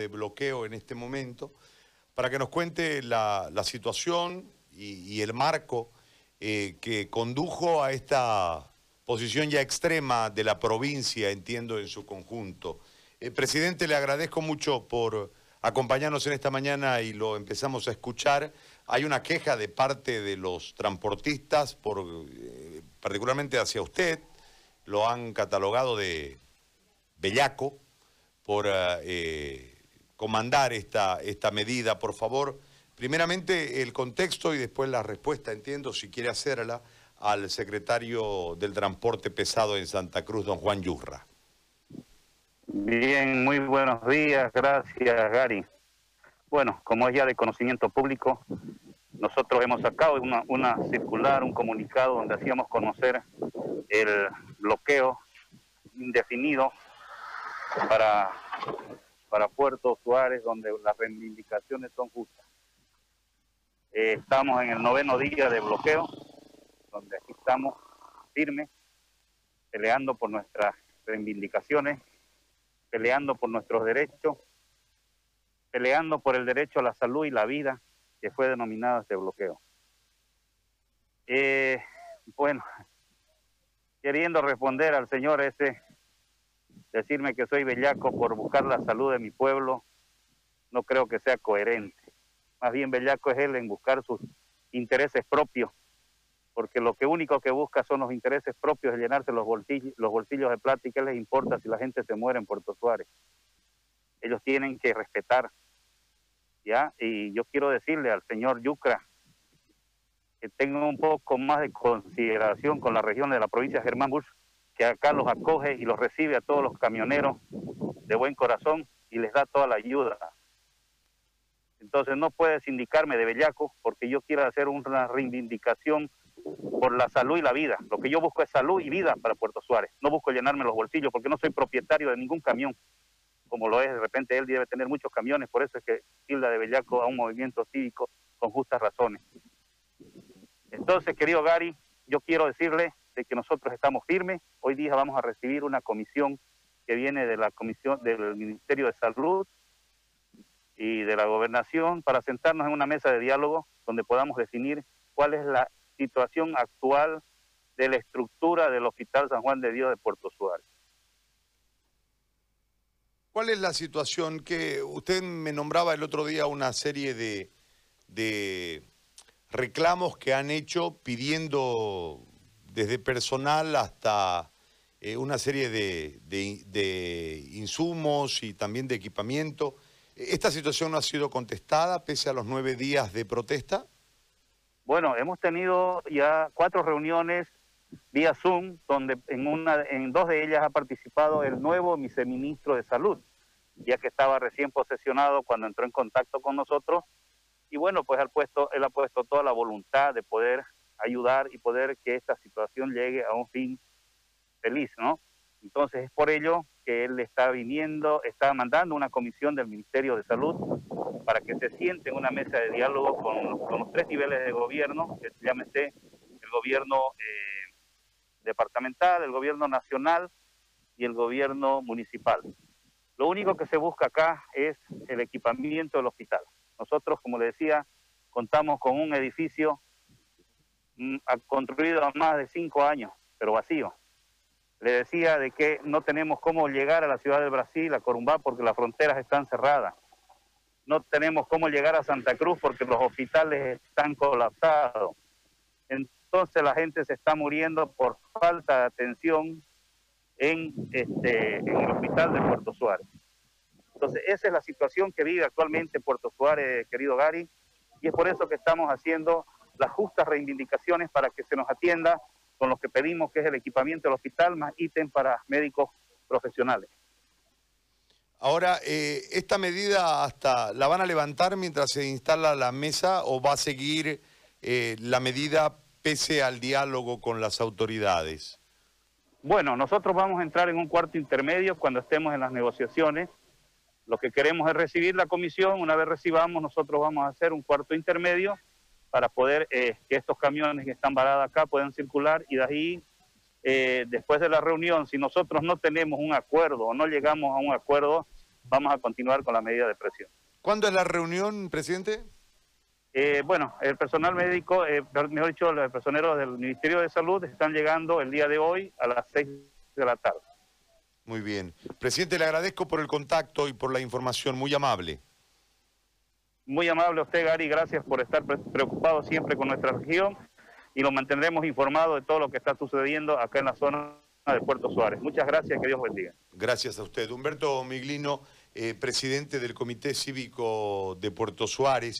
de bloqueo en este momento, para que nos cuente la, situación y, el marco eh, que condujo a esta posición ya extrema de la provincia, entiendo, en su conjunto. Eh, presidente, le agradezco mucho por acompañarnos en esta mañana y lo empezamos a escuchar. Hay una queja de parte de los transportistas, por, eh, particularmente hacia usted, lo han catalogado de bellaco por comandar esta, esta medida, por favor. Primeramente el contexto y después la respuesta, entiendo, si quiere hacerla, al secretario del Transporte Pesado en Santa Cruz, don Juan Yurra. Bien, muy buenos días, gracias Gary. Bueno, como es ya de conocimiento público, nosotros hemos sacado una, una circular, un comunicado donde hacíamos conocer el bloqueo indefinido para para Puerto Suárez, donde las reivindicaciones son justas. Eh, estamos en el noveno día de bloqueo, donde aquí estamos firmes, peleando por nuestras reivindicaciones, peleando por nuestros derechos, peleando por el derecho a la salud y la vida, que fue denominado este bloqueo. Eh, bueno, queriendo responder al señor ese decirme que soy bellaco por buscar la salud de mi pueblo, no creo que sea coherente. Más bien bellaco es él en buscar sus intereses propios, porque lo que único que busca son los intereses propios de llenarse los bolsillos, los bolsillos de plata y qué les importa si la gente se muere en Puerto Suárez. Ellos tienen que respetar, ¿ya? Y yo quiero decirle al señor Yucra que tenga un poco más de consideración con la región de la provincia de Germán Bush, que acá los acoge y los recibe a todos los camioneros de buen corazón y les da toda la ayuda. Entonces no puedes indicarme de bellaco porque yo quiero hacer una reivindicación por la salud y la vida. Lo que yo busco es salud y vida para Puerto Suárez. No busco llenarme los bolsillos porque no soy propietario de ningún camión, como lo es. De repente él debe tener muchos camiones, por eso es que tilda de bellaco a un movimiento cívico con justas razones. Entonces, querido Gary, yo quiero decirle de que nosotros estamos firmes. Hoy día vamos a recibir una comisión que viene de la comisión del Ministerio de Salud y de la Gobernación para sentarnos en una mesa de diálogo donde podamos definir cuál es la situación actual de la estructura del Hospital San Juan de Dios de Puerto Suárez. ¿Cuál es la situación que usted me nombraba el otro día una serie de, de reclamos que han hecho pidiendo desde personal hasta eh, una serie de, insumos y también de equipamiento. ¿Esta situación no ha sido contestada pese a los nueve días de protesta? Bueno, hemos tenido ya cuatro reuniones vía Zoom, donde en, una, en dos de ellas ha participado el nuevo viceministro de Salud, ya que estaba recién posesionado cuando entró en contacto con nosotros. Y bueno, pues puesto, él ha puesto toda la voluntad de poder ayudar y poder que esta situación llegue a un fin feliz, ¿no? Entonces es por ello que él está viniendo, está mandando una comisión del Ministerio de Salud para que se siente en una mesa de diálogo con, los tres niveles de gobierno, que llámese el gobierno eh, departamental, el gobierno nacional y el gobierno municipal. Lo único que se busca acá es el equipamiento del hospital. Nosotros, como le decía, contamos con un edificio Mm, ha construido más de cinco años, pero vacío. Le decía de que no tenemos cómo llegar a la ciudad de Brasil, a Corumbá, porque las fronteras están cerradas. No tenemos cómo llegar a Santa Cruz porque los hospitales están colapsados. Entonces la gente se está muriendo por falta de atención en, este, en el hospital de Puerto Suárez. Entonces esa es la situación que vive actualmente Puerto Suárez, querido Gary, y es por eso que estamos haciendo las justas reivindicaciones para que se nos atienda con lo que pedimos, que es el equipamiento del hospital, más ítem para médicos profesionales. Ahora, eh, ¿esta medida hasta la van a levantar mientras se instala la mesa o va a seguir eh, la medida pese al diálogo con las autoridades? Bueno, nosotros vamos a entrar en un cuarto intermedio cuando estemos en las negociaciones. Lo que queremos es recibir la comisión. Una vez recibamos, nosotros vamos a hacer un cuarto intermedio para poder eh, que estos camiones que están varados acá puedan circular y de ahí, eh, después de la reunión, si nosotros no tenemos un acuerdo o no llegamos a un acuerdo, vamos a continuar con la medida de presión. ¿Cuándo es la reunión, presidente? Eh, bueno, el personal médico, eh, mejor dicho, los personeros del Ministerio de Salud están llegando el día de hoy a las 6 de la tarde. Muy bien. Presidente, le agradezco por el contacto y por la información, muy amable. Muy amable a usted, Gary, gracias por estar preocupado siempre con nuestra región y lo mantendremos informado de todo lo que está sucediendo acá en la zona de Puerto Suárez. Muchas gracias, que Dios bendiga. Gracias a usted. Humberto Miglino, eh, presidente del Comité Cívico de Puerto Suárez.